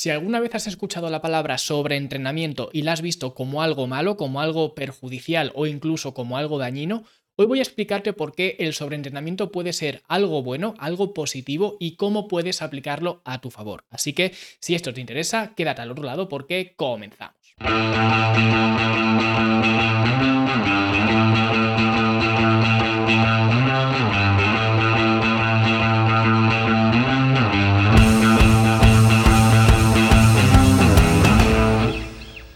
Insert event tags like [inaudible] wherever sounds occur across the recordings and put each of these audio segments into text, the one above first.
Si alguna vez has escuchado la palabra sobreentrenamiento y la has visto como algo malo, como algo perjudicial o incluso como algo dañino, Hoy voy a explicarte por qué el sobreentrenamiento puede ser algo bueno, algo positivo y cómo puedes aplicarlo a tu favor. Así que si esto te interesa, quédate al otro lado porque comenzamos.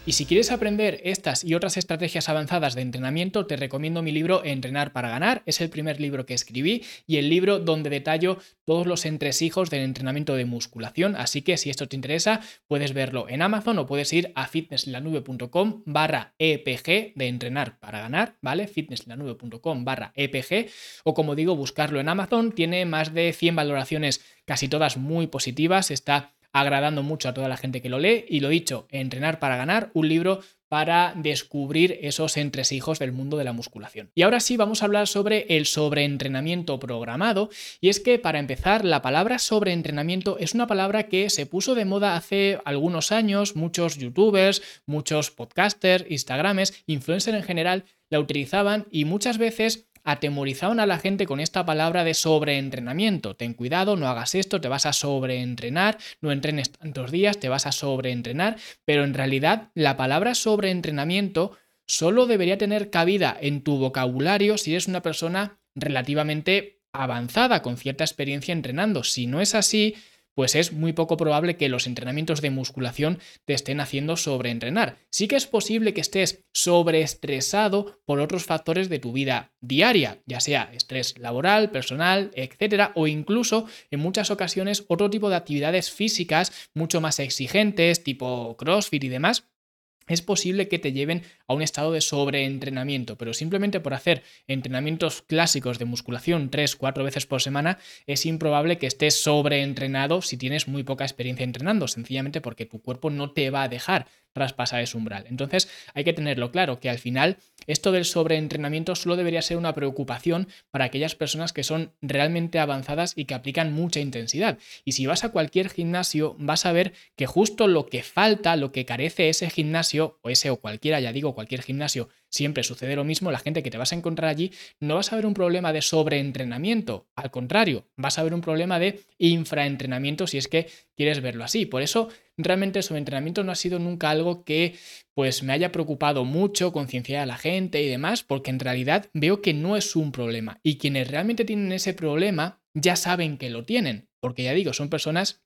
Y si quieres aprender estas y otras estrategias avanzadas de entrenamiento, te recomiendo mi libro Entrenar para ganar. Es el primer libro que escribí y el libro donde detallo todos los entresijos del entrenamiento de musculación. Así que si esto te interesa, puedes verlo en Amazon o puedes ir a fitnesslanube.com barra EPG de entrenar para ganar, ¿vale? fitnesslanube.com barra EPG o como digo, buscarlo en Amazon. Tiene más de 100 valoraciones, casi todas muy positivas. Está agradando mucho a toda la gente que lo lee. Y lo dicho, Entrenar para ganar, un libro para descubrir esos entresijos del mundo de la musculación. Y ahora sí vamos a hablar sobre el sobreentrenamiento programado. Y es que para empezar, la palabra sobreentrenamiento es una palabra que se puso de moda hace algunos años. Muchos youtubers, muchos podcasters, instagrames, influencers en general la utilizaban y muchas veces atemorizaban a la gente con esta palabra de sobreentrenamiento. Ten cuidado, no hagas esto, te vas a sobreentrenar, no entrenes tantos días, te vas a sobreentrenar, pero en realidad la palabra sobreentrenamiento solo debería tener cabida en tu vocabulario si eres una persona relativamente avanzada, con cierta experiencia entrenando. Si no es así, pues es muy poco probable que los entrenamientos de musculación te estén haciendo sobreentrenar. Sí que es posible que estés sobreestresado por otros factores de tu vida diaria, ya sea estrés laboral, personal, etcétera, o incluso en muchas ocasiones otro tipo de actividades físicas mucho más exigentes, tipo CrossFit y demás, es posible que te lleven a un estado de sobreentrenamiento, pero simplemente por hacer entrenamientos clásicos de musculación 3-4 veces por semana, es improbable que estés sobreentrenado si tienes muy poca experiencia entrenando, sencillamente porque tu cuerpo no te va a dejar traspasar ese umbral. Entonces hay que tenerlo claro que al final esto del sobreentrenamiento solo debería ser una preocupación para aquellas personas que son realmente avanzadas y que aplican mucha intensidad. Y si vas a cualquier gimnasio vas a ver que justo lo que falta, lo que carece ese gimnasio, o ese o cualquiera, ya digo, cualquier gimnasio, siempre sucede lo mismo, la gente que te vas a encontrar allí no vas a ver un problema de sobreentrenamiento, al contrario, vas a ver un problema de infraentrenamiento si es que quieres verlo así. Por eso realmente el sobreentrenamiento no ha sido nunca algo que pues me haya preocupado mucho concienciar a la gente y demás, porque en realidad veo que no es un problema y quienes realmente tienen ese problema ya saben que lo tienen, porque ya digo, son personas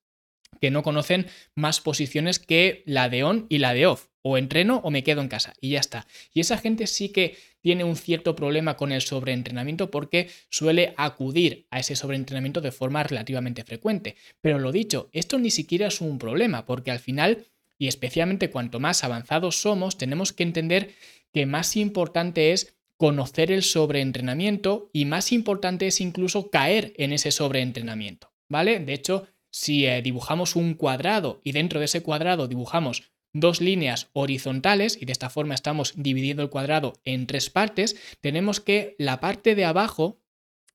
que no conocen más posiciones que la de on y la de off. O entreno o me quedo en casa y ya está. Y esa gente sí que tiene un cierto problema con el sobreentrenamiento porque suele acudir a ese sobreentrenamiento de forma relativamente frecuente. Pero lo dicho, esto ni siquiera es un problema porque al final, y especialmente cuanto más avanzados somos, tenemos que entender que más importante es conocer el sobreentrenamiento y más importante es incluso caer en ese sobreentrenamiento. ¿Vale? De hecho, si eh, dibujamos un cuadrado y dentro de ese cuadrado dibujamos dos líneas horizontales y de esta forma estamos dividiendo el cuadrado en tres partes, tenemos que la parte de abajo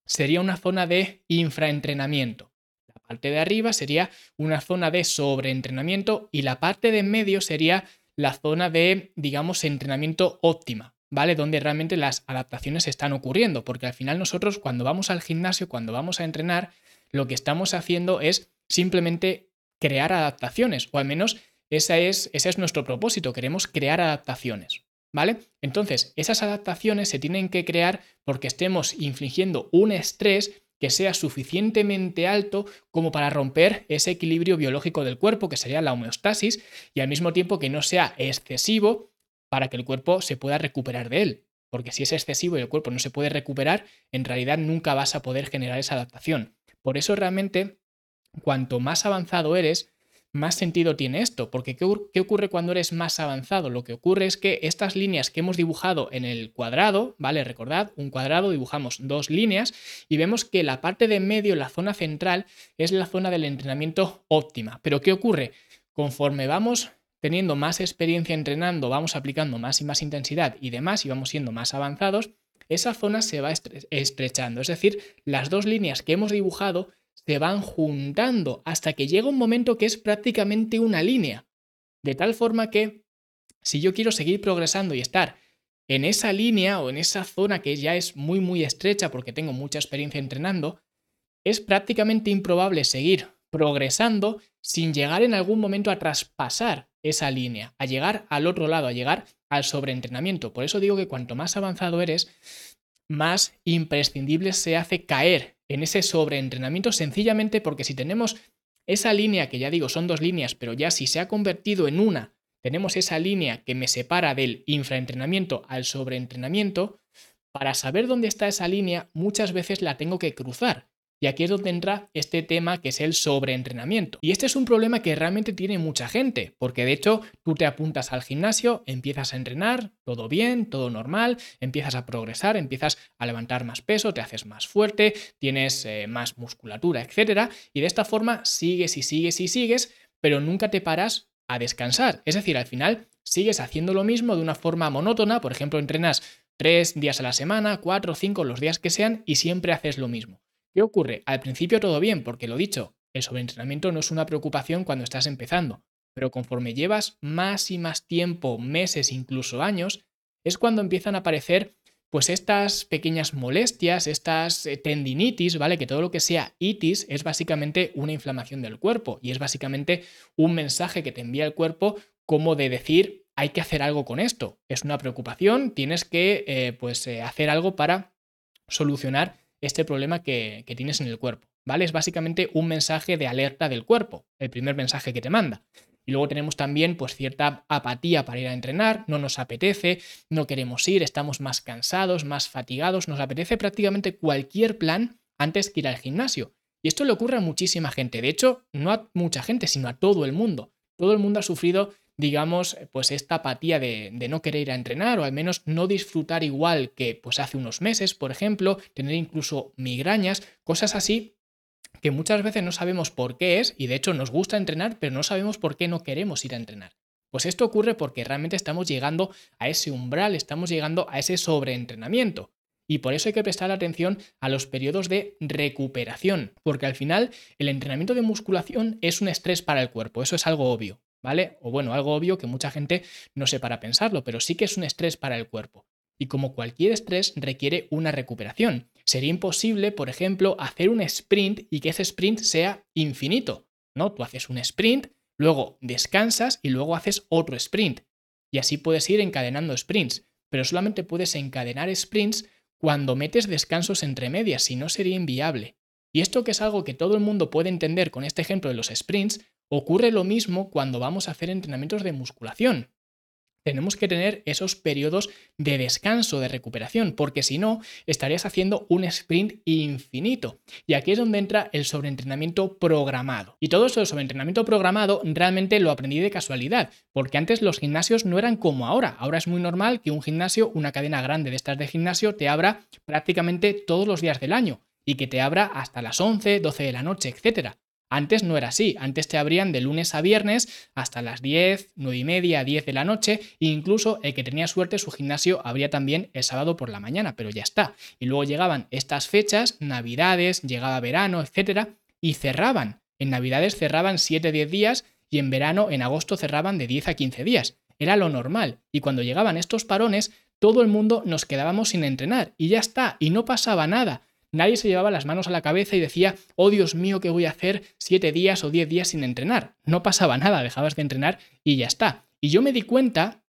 sería una zona de infraentrenamiento. La parte de arriba sería una zona de sobreentrenamiento y la parte de en medio sería la zona de, digamos, entrenamiento óptima, ¿vale? Donde realmente las adaptaciones están ocurriendo, porque al final nosotros cuando vamos al gimnasio, cuando vamos a entrenar, lo que estamos haciendo es simplemente crear adaptaciones, o al menos ese es, ese es nuestro propósito, queremos crear adaptaciones. ¿Vale? Entonces, esas adaptaciones se tienen que crear porque estemos infligiendo un estrés que sea suficientemente alto como para romper ese equilibrio biológico del cuerpo, que sería la homeostasis, y al mismo tiempo que no sea excesivo para que el cuerpo se pueda recuperar de él. Porque si es excesivo y el cuerpo no se puede recuperar, en realidad nunca vas a poder generar esa adaptación. Por eso realmente cuanto más avanzado eres, más sentido tiene esto, porque ¿qué, ocurre cuando eres más avanzado? Lo que ocurre es que estas líneas que hemos dibujado en el cuadrado, ¿vale? Recordad, un cuadrado dibujamos dos líneas y vemos que la parte de medio, la zona central, es la zona del entrenamiento óptima. Pero ¿qué ocurre? Conforme vamos teniendo más experiencia entrenando, vamos aplicando más y más intensidad y demás y vamos siendo más avanzados, esa zona se va estrechando. Es decir, las dos líneas que hemos dibujado se van juntando hasta que llega un momento que es prácticamente una línea. De tal forma que si yo quiero seguir progresando y estar en esa línea o en esa zona que ya es muy muy estrecha porque tengo mucha experiencia entrenando, es prácticamente improbable seguir progresando sin llegar en algún momento a traspasar esa línea, a llegar al otro lado, a llegar al sobreentrenamiento. Por eso digo que cuanto más avanzado eres, más imprescindible se hace caer en ese sobreentrenamiento sencillamente porque si tenemos esa línea, que ya digo son dos líneas, pero ya si se ha convertido en una, tenemos esa línea que me separa del infraentrenamiento al sobreentrenamiento, para saber dónde está esa línea muchas veces la tengo que cruzar. Y aquí es donde entra este tema que es el sobreentrenamiento. Y este es un problema que realmente tiene mucha gente, porque de hecho tú te apuntas al gimnasio, empiezas a entrenar, todo bien, todo normal, empiezas a progresar, empiezas a levantar más peso, te haces más fuerte, tienes eh, más musculatura, etc. Y de esta forma sigues y sigues y sigues, pero nunca te paras a descansar. Es decir, al final sigues haciendo lo mismo de una forma monótona, por ejemplo, entrenas tres días a la semana, cuatro, cinco, los días que sean, y siempre haces lo mismo. ¿Qué ocurre? Al principio todo bien, porque lo dicho, el sobreentrenamiento no es una preocupación cuando estás empezando, pero conforme llevas más y más tiempo, meses, incluso años, es cuando empiezan a aparecer pues estas pequeñas molestias, estas eh, tendinitis, ¿vale? Que todo lo que sea itis es básicamente una inflamación del cuerpo y es básicamente un mensaje que te envía el cuerpo como de decir, hay que hacer algo con esto, es una preocupación, tienes que eh, pues eh, hacer algo para solucionar este problema que, tienes en el cuerpo. ¿Vale? Es básicamente un mensaje de alerta del cuerpo, el primer mensaje que te manda. Y luego tenemos también pues cierta apatía para ir a entrenar, no nos apetece, no queremos ir, estamos más cansados, más fatigados, nos apetece prácticamente cualquier plan antes que ir al gimnasio. Y esto le ocurre a muchísima gente, de hecho, no a mucha gente, sino a todo el mundo. Todo el mundo ha sufrido digamos, pues esta apatía de, no querer ir a entrenar o al menos no disfrutar igual que pues hace unos meses, por ejemplo, tener incluso migrañas, cosas así que muchas veces no sabemos por qué es y de hecho nos gusta entrenar, pero no sabemos por qué no queremos ir a entrenar. Pues esto ocurre porque realmente estamos llegando a ese umbral, estamos llegando a ese sobreentrenamiento. Y por eso hay que prestar atención a los periodos de recuperación, porque al final el entrenamiento de musculación es un estrés para el cuerpo, eso es algo obvio. ¿Vale? O bueno, algo obvio que mucha gente no sé para pensarlo, pero sí que es un estrés para el cuerpo. Y como cualquier estrés requiere una recuperación. Sería imposible, por ejemplo, hacer un sprint y que ese sprint sea infinito, ¿no? Tú haces un sprint, luego descansas y luego haces otro sprint. Y así puedes ir encadenando sprints, pero solamente puedes encadenar sprints cuando metes descansos entre medias, si no sería inviable. Y esto que es algo que todo el mundo puede entender con este ejemplo de los sprints, Ocurre lo mismo cuando vamos a hacer entrenamientos de musculación. Tenemos que tener esos periodos de descanso, de recuperación, porque si no, estarías haciendo un sprint infinito. Y aquí es donde entra el sobreentrenamiento programado. Y todo eso del sobreentrenamiento programado realmente lo aprendí de casualidad, porque antes los gimnasios no eran como ahora. Ahora es muy normal que un gimnasio, una cadena grande de estas de gimnasio, te abra prácticamente todos los días del año y que te abra hasta las 11, 12 de la noche, etc. Antes no era así, antes te abrían de lunes a viernes hasta las 10, 9 y media, 10 de la noche, e incluso el que tenía suerte su gimnasio abría también el sábado por la mañana, pero ya está. Y luego llegaban estas fechas, navidades, llegaba verano, etcétera, y cerraban. En navidades cerraban 7-10 días y en verano, en agosto, cerraban de 10 a 15 días. Era lo normal. Y cuando llegaban estos parones, todo el mundo nos quedábamos sin entrenar y ya está, y no pasaba nada. Nadie se llevaba las manos a la cabeza y decía, oh Dios mío, ¿qué voy a hacer siete días o diez días sin entrenar? No pasaba nada, dejabas de entrenar y ya está. Y yo me di cuenta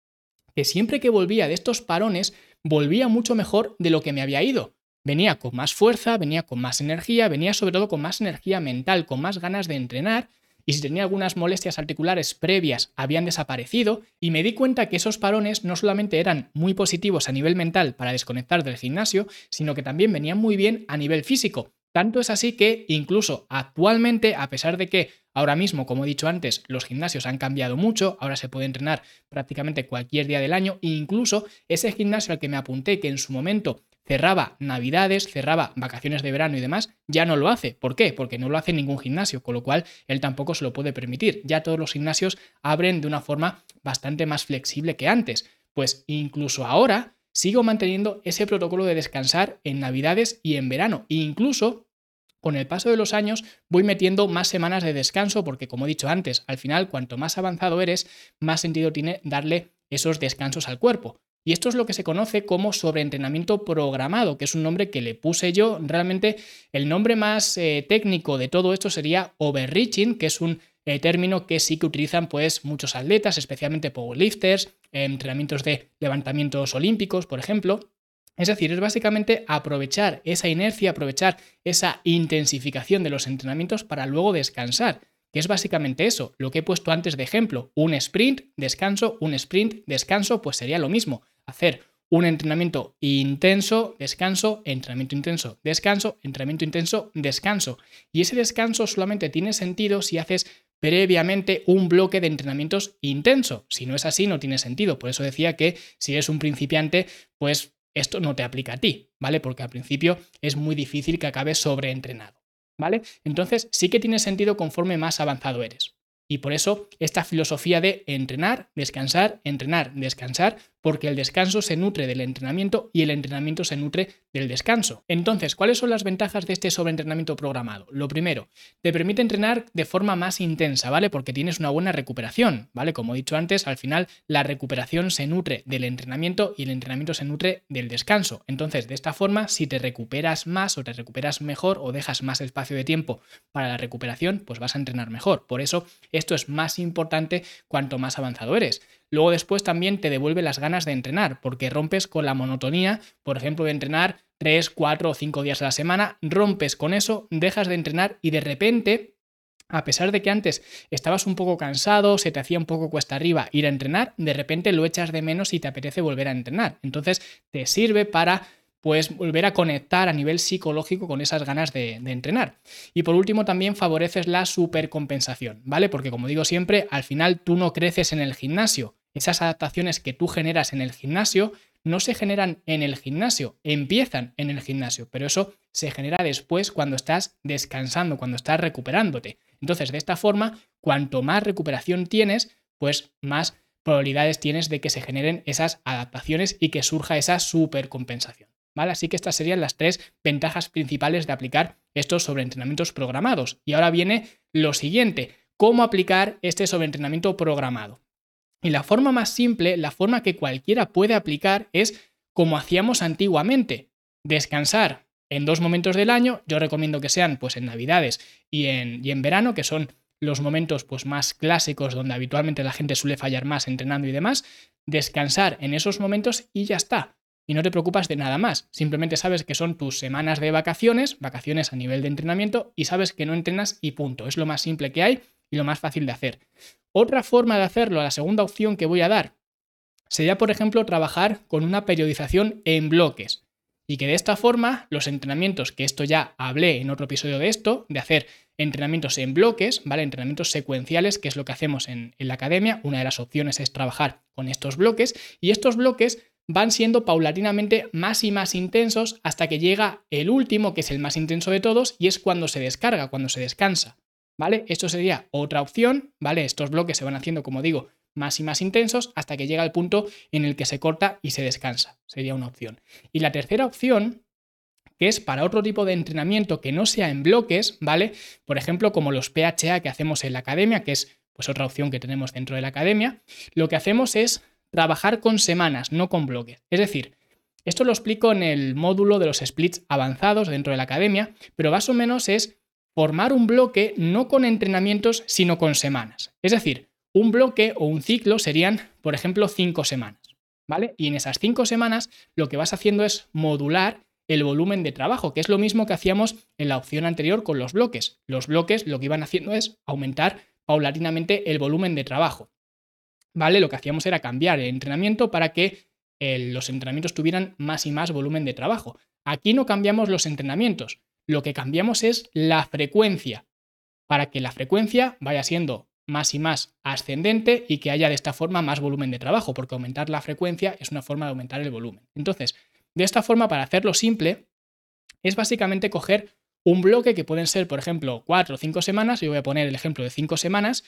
que siempre que volvía de estos parones, volvía mucho mejor de lo que me había ido. Venía con más fuerza, venía con más energía, venía sobre todo con más energía mental, con más ganas de entrenar y si tenía algunas molestias articulares previas habían desaparecido y me di cuenta que esos parones no solamente eran muy positivos a nivel mental para desconectar del gimnasio, sino que también venían muy bien a nivel físico. Tanto es así que incluso actualmente, a pesar de que ahora mismo, como he dicho antes, los gimnasios han cambiado mucho, ahora se puede entrenar prácticamente cualquier día del año, e incluso ese gimnasio al que me apunté, que en su momento cerraba navidades, cerraba vacaciones de verano y demás, ya no lo hace. ¿Por qué? Porque no lo hace ningún gimnasio, con lo cual él tampoco se lo puede permitir. Ya todos los gimnasios abren de una forma bastante más flexible que antes. Pues incluso ahora sigo manteniendo ese protocolo de descansar en navidades y en verano. E incluso con el paso de los años voy metiendo más semanas de descanso porque, como he dicho antes, al final cuanto más avanzado eres, más sentido tiene darle esos descansos al cuerpo. Y esto es lo que se conoce como sobreentrenamiento programado, que es un nombre que le puse yo. Realmente el nombre más eh, técnico de todo esto sería overreaching, que es un eh, término que sí que utilizan pues muchos atletas, especialmente powerlifters, entrenamientos de levantamientos olímpicos, por ejemplo. Es decir, es básicamente aprovechar esa inercia, aprovechar esa intensificación de los entrenamientos para luego descansar, que es básicamente eso, lo que he puesto antes de ejemplo, un sprint, descanso, un sprint, descanso, pues sería lo mismo, hacer un entrenamiento intenso, descanso, entrenamiento intenso, descanso, entrenamiento intenso, descanso. Y ese descanso solamente tiene sentido si haces previamente un bloque de entrenamientos intenso. Si no es así, no tiene sentido. Por eso decía que si eres un principiante, pues esto no te aplica a ti, ¿vale? Porque al principio es muy difícil que acabes sobreentrenado, ¿vale? Entonces sí que tiene sentido conforme más avanzado eres. Y por eso esta filosofía de entrenar, descansar, entrenar, descansar, porque el descanso se nutre del entrenamiento y el entrenamiento se nutre del descanso. Entonces, ¿cuáles son las ventajas de este sobreentrenamiento programado? Lo primero, te permite entrenar de forma más intensa, ¿vale? Porque tienes una buena recuperación, ¿vale? Como he dicho antes, al final la recuperación se nutre del entrenamiento y el entrenamiento se nutre del descanso. Entonces, de esta forma, si te recuperas más o te recuperas mejor o dejas más espacio de tiempo para la recuperación, pues vas a entrenar mejor. Por eso, esto es más importante cuanto más avanzado eres. Luego después también te devuelve las ganas de entrenar, porque rompes con la monotonía, por ejemplo, de entrenar 3, 4 o 5 días a la semana, rompes con eso, dejas de entrenar y de repente a pesar de que antes estabas un poco cansado, se te hacía un poco cuesta arriba ir a entrenar, de repente lo echas de menos y te apetece volver a entrenar. Entonces te sirve para pues volver a conectar a nivel psicológico con esas ganas de, de, entrenar. Y por último, también favoreces la supercompensación, ¿vale? Porque como digo siempre, al final tú no creces en el gimnasio, esas adaptaciones que tú generas en el gimnasio no se generan en el gimnasio, empiezan en el gimnasio, pero eso se genera después cuando estás descansando, cuando estás recuperándote. Entonces, de esta forma, cuanto más recuperación tienes, pues más probabilidades tienes de que se generen esas adaptaciones y que surja esa supercompensación. ¿Vale? Así que estas serían las tres ventajas principales de aplicar estos sobreentrenamientos programados. Y ahora viene lo siguiente, ¿cómo aplicar este sobreentrenamiento programado? Y la forma más simple, la forma que cualquiera puede aplicar es como hacíamos antiguamente, descansar en dos momentos del año, yo recomiendo que sean pues en Navidades y en, y en verano, que son los momentos pues más clásicos donde habitualmente la gente suele fallar más entrenando y demás, descansar en esos momentos y ya está. Y no te preocupas de nada más, simplemente sabes que son tus semanas de vacaciones, vacaciones a nivel de entrenamiento y sabes que no entrenas y punto. Es lo más simple que hay y lo más fácil de hacer. Otra forma de hacerlo, la segunda opción que voy a dar, sería, por ejemplo, trabajar con una periodización en bloques. Y que de esta forma los entrenamientos, que esto ya hablé en otro episodio de esto, de hacer entrenamientos en bloques, ¿vale? Entrenamientos secuenciales, que es lo que hacemos en, en la academia. Una de las opciones es trabajar con estos bloques. Y estos bloques van siendo paulatinamente más y más intensos hasta que llega el último, que es el más intenso de todos, y es cuando se descarga, cuando se descansa. ¿Vale? Esto sería otra opción, ¿vale? Estos bloques se van haciendo, como digo, más y más intensos hasta que llega el punto en el que se corta y se descansa. Sería una opción. Y la tercera opción, que es para otro tipo de entrenamiento que no sea en bloques, ¿vale? Por ejemplo, como los PHA que hacemos en la academia, que es pues otra opción que tenemos dentro de la academia, lo que hacemos es trabajar con semanas, no con bloques. Es decir, esto lo explico en el módulo de los splits avanzados dentro de la academia, pero más o menos es formar un bloque no con entrenamientos, sino con semanas. Es decir, un bloque o un ciclo serían, por ejemplo, cinco semanas. ¿Vale? Y en esas cinco semanas lo que vas haciendo es modular el volumen de trabajo, que es lo mismo que hacíamos en la opción anterior con los bloques. Los bloques lo que iban haciendo es aumentar paulatinamente el volumen de trabajo. ¿Vale? Lo que hacíamos era cambiar el entrenamiento para que eh, los entrenamientos tuvieran más y más volumen de trabajo. Aquí no cambiamos los entrenamientos, lo que cambiamos es la frecuencia, para que la frecuencia vaya siendo más y más ascendente y que haya de esta forma más volumen de trabajo, porque aumentar la frecuencia es una forma de aumentar el volumen. Entonces, de esta forma, para hacerlo simple, es básicamente coger un bloque que pueden ser, por ejemplo, cuatro o cinco semanas, yo voy a poner el ejemplo de cinco semanas,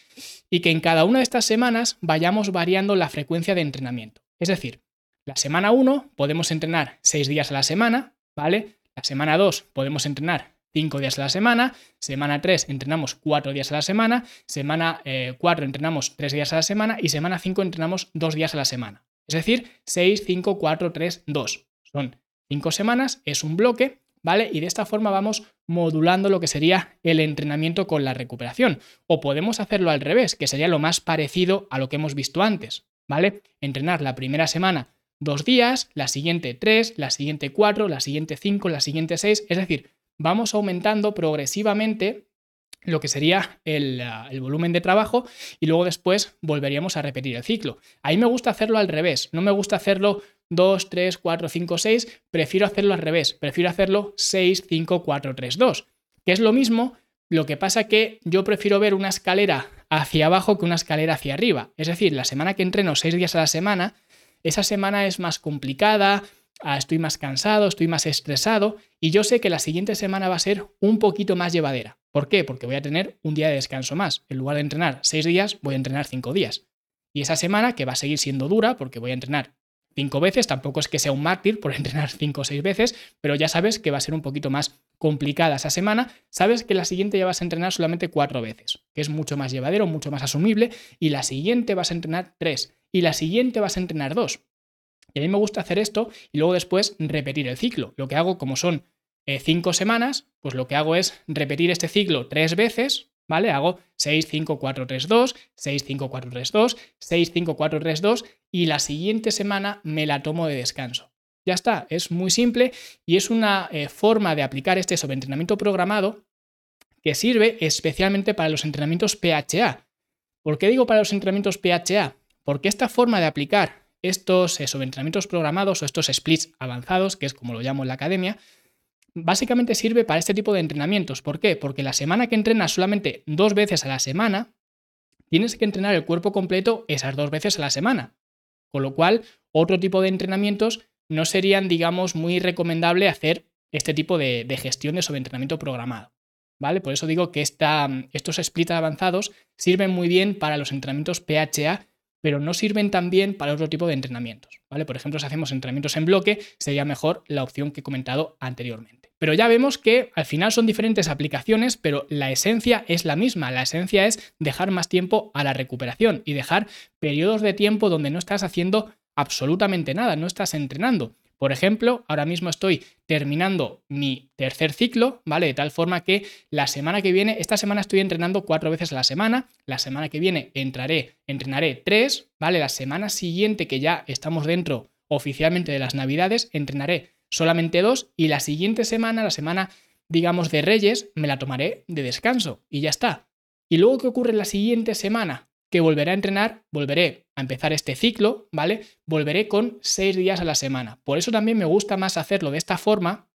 y que en cada una de estas semanas vayamos variando la frecuencia de entrenamiento. Es decir, la semana 1 podemos entrenar seis días a la semana, ¿vale? La semana 2 podemos entrenar 5 días a la semana, semana 3 entrenamos 4 días a la semana, semana 4 eh, entrenamos 3 días a la semana y semana 5 entrenamos 2 días a la semana. Es decir, 6, 5, 4, 3, 2. Son 5 semanas, es un bloque, ¿vale? Y de esta forma vamos modulando lo que sería el entrenamiento con la recuperación. O podemos hacerlo al revés, que sería lo más parecido a lo que hemos visto antes, ¿vale? Entrenar la primera semana dos días, la siguiente tres, la siguiente cuatro, la siguiente cinco, la siguiente seis. Es decir, vamos aumentando progresivamente lo que sería el, ah, volumen de trabajo y luego después volveríamos a repetir el ciclo. Ahí me gusta hacerlo al revés, no me gusta hacerlo 2, 3, 4, 5, 6, prefiero hacerlo al revés, prefiero hacerlo 6, 5, 4, 3, 2, que es lo mismo, lo que pasa que yo prefiero ver una escalera hacia abajo que una escalera hacia arriba. Es decir, la semana que entreno 6 días a la semana, esa semana es más complicada, ah, estoy más cansado, estoy más estresado y yo sé que la siguiente semana va a ser un poquito más llevadera. ¿Por qué? Porque voy a tener un día de descanso más. En lugar de entrenar seis días, voy a entrenar cinco días. Y esa semana, que va a seguir siendo dura, porque voy a entrenar cinco veces, tampoco es que sea un mártir por [laughs] entrenar cinco o seis veces, pero ya sabes que va a ser un poquito más complicada esa semana, sabes que la siguiente ya vas a entrenar solamente cuatro veces, que es mucho más llevadero, mucho más asumible, y la siguiente vas a entrenar tres, y la siguiente vas a entrenar dos. Y a mí me gusta hacer esto y luego después repetir el ciclo. Lo que hago, como son eh, cinco semanas, pues lo que hago es repetir este ciclo tres veces, ¿vale? Hago 6, 5, 4, 3, 2, 6, 5, 4, 3, 2, 6, 5, 4, 3, 2 y la siguiente semana me la tomo de descanso. Ya está, es muy simple y es una eh, forma de aplicar este sobreentrenamiento programado que sirve especialmente para los entrenamientos PHA. ¿Por qué digo para los entrenamientos PHA? Porque esta forma de aplicar estos eh, sobreentrenamientos programados o estos splits avanzados, que es como lo llamo en la academia, básicamente sirve para este tipo de entrenamientos. ¿Por qué? Porque la semana que entrenas solamente dos veces a la semana, tienes que entrenar el cuerpo completo esas dos veces a la semana. Con lo cual, otro tipo de entrenamientos no serían, digamos, muy recomendable hacer este tipo de, gestión de sobreentrenamiento programado. ¿Vale? Por eso digo que estos splits avanzados sirven muy bien para los entrenamientos PHA pero no sirven también para otro tipo de entrenamientos. ¿vale? Por ejemplo, si hacemos entrenamientos en bloque, sería mejor la opción que he comentado anteriormente. Pero ya vemos que al final son diferentes aplicaciones, pero la esencia es la misma. La esencia es dejar más tiempo a la recuperación y dejar periodos de tiempo donde no estás haciendo absolutamente nada, no estás entrenando. Por ejemplo, ahora mismo estoy terminando mi tercer ciclo, ¿vale? De tal forma que la semana que viene, esta semana estoy entrenando cuatro veces a la semana, la semana que viene entraré, entrenaré tres, ¿vale? La semana siguiente que ya estamos dentro oficialmente de las navidades, entrenaré solamente dos y la siguiente semana, la semana, digamos, de Reyes, me la tomaré de descanso y ya está. ¿Y luego qué ocurre la siguiente semana? Que volveré a entrenar, volveré a empezar este ciclo, ¿vale? Volveré con seis días a la semana. Por eso también me gusta más hacerlo de esta forma,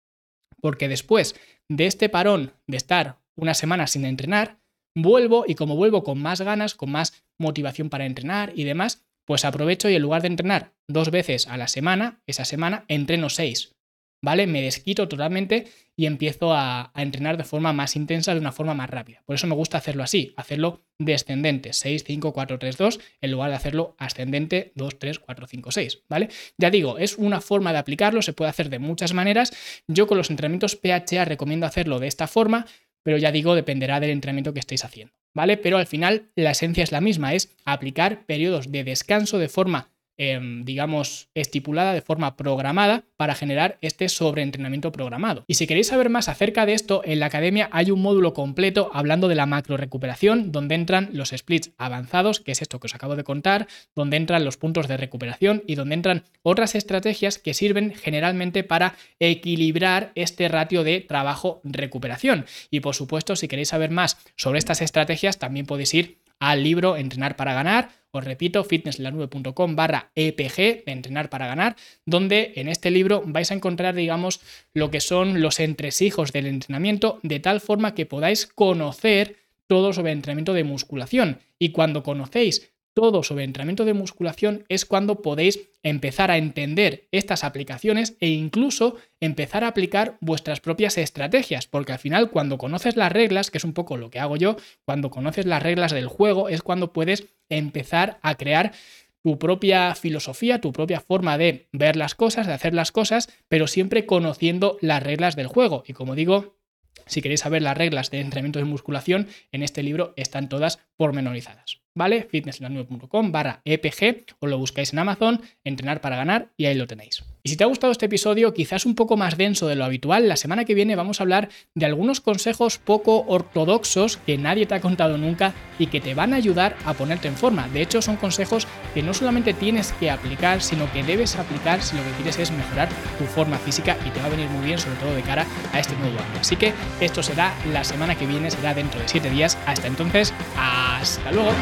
porque después de este parón de estar una semana sin entrenar, vuelvo y como vuelvo con más ganas, con más motivación para entrenar y demás, pues aprovecho y en lugar de entrenar dos veces a la semana, esa semana entreno seis. ¿Vale? Me desquito totalmente y empiezo a, entrenar de forma más intensa, de una forma más rápida. Por eso me gusta hacerlo así, hacerlo descendente, 6, 5, 4, 3, 2, en lugar de hacerlo ascendente, 2, 3, 4, 5, 6, ¿vale? Ya digo, es una forma de aplicarlo, se puede hacer de muchas maneras. Yo con los entrenamientos PHA recomiendo hacerlo de esta forma, pero ya digo, dependerá del entrenamiento que estéis haciendo, ¿vale? Pero al final la esencia es la misma, es aplicar periodos de descanso de forma Em, digamos, estipulada de forma programada para generar este sobreentrenamiento programado. Y si queréis saber más acerca de esto, en la academia hay un módulo completo hablando de la macro recuperación, donde entran los splits avanzados, que es esto que os acabo de contar, donde entran los puntos de recuperación y donde entran otras estrategias que sirven generalmente para equilibrar este ratio de trabajo-recuperación. Y por supuesto, si queréis saber más sobre estas estrategias, también podéis ir al libro Entrenar para ganar os repito, fitnesslanube.com barra EPG, entrenar para ganar, donde en este libro vais a encontrar, digamos, lo que son los entresijos del entrenamiento, de tal forma que podáis conocer todo sobre entrenamiento de musculación. Y cuando conocéis todo sobre entrenamiento de musculación es cuando podéis empezar a entender estas aplicaciones e incluso empezar a aplicar vuestras propias estrategias, porque al final cuando conoces las reglas, que es un poco lo que hago yo, cuando conoces las reglas del juego es cuando puedes empezar a crear tu propia filosofía, tu propia forma de ver las cosas, de hacer las cosas, pero siempre conociendo las reglas del juego. Y como digo, Si queréis saber las reglas de entrenamiento de musculación, en este libro están todas pormenorizadas. ¿Vale? fitnesslanube.com barra EPG, o lo buscáis en Amazon, entrenar para ganar y ahí lo tenéis. Y si te ha gustado este episodio, quizás un poco más denso de lo habitual, la semana que viene vamos a hablar de algunos consejos poco ortodoxos que nadie te ha contado nunca y que te van a ayudar a ponerte en forma. De hecho, son consejos que no solamente tienes que aplicar, sino que debes aplicar si lo que quieres es mejorar tu forma física y te va a venir muy bien, sobre todo de cara a este nuevo año. Así que esto será la semana que viene, será dentro de 7 días. Hasta entonces, hasta luego.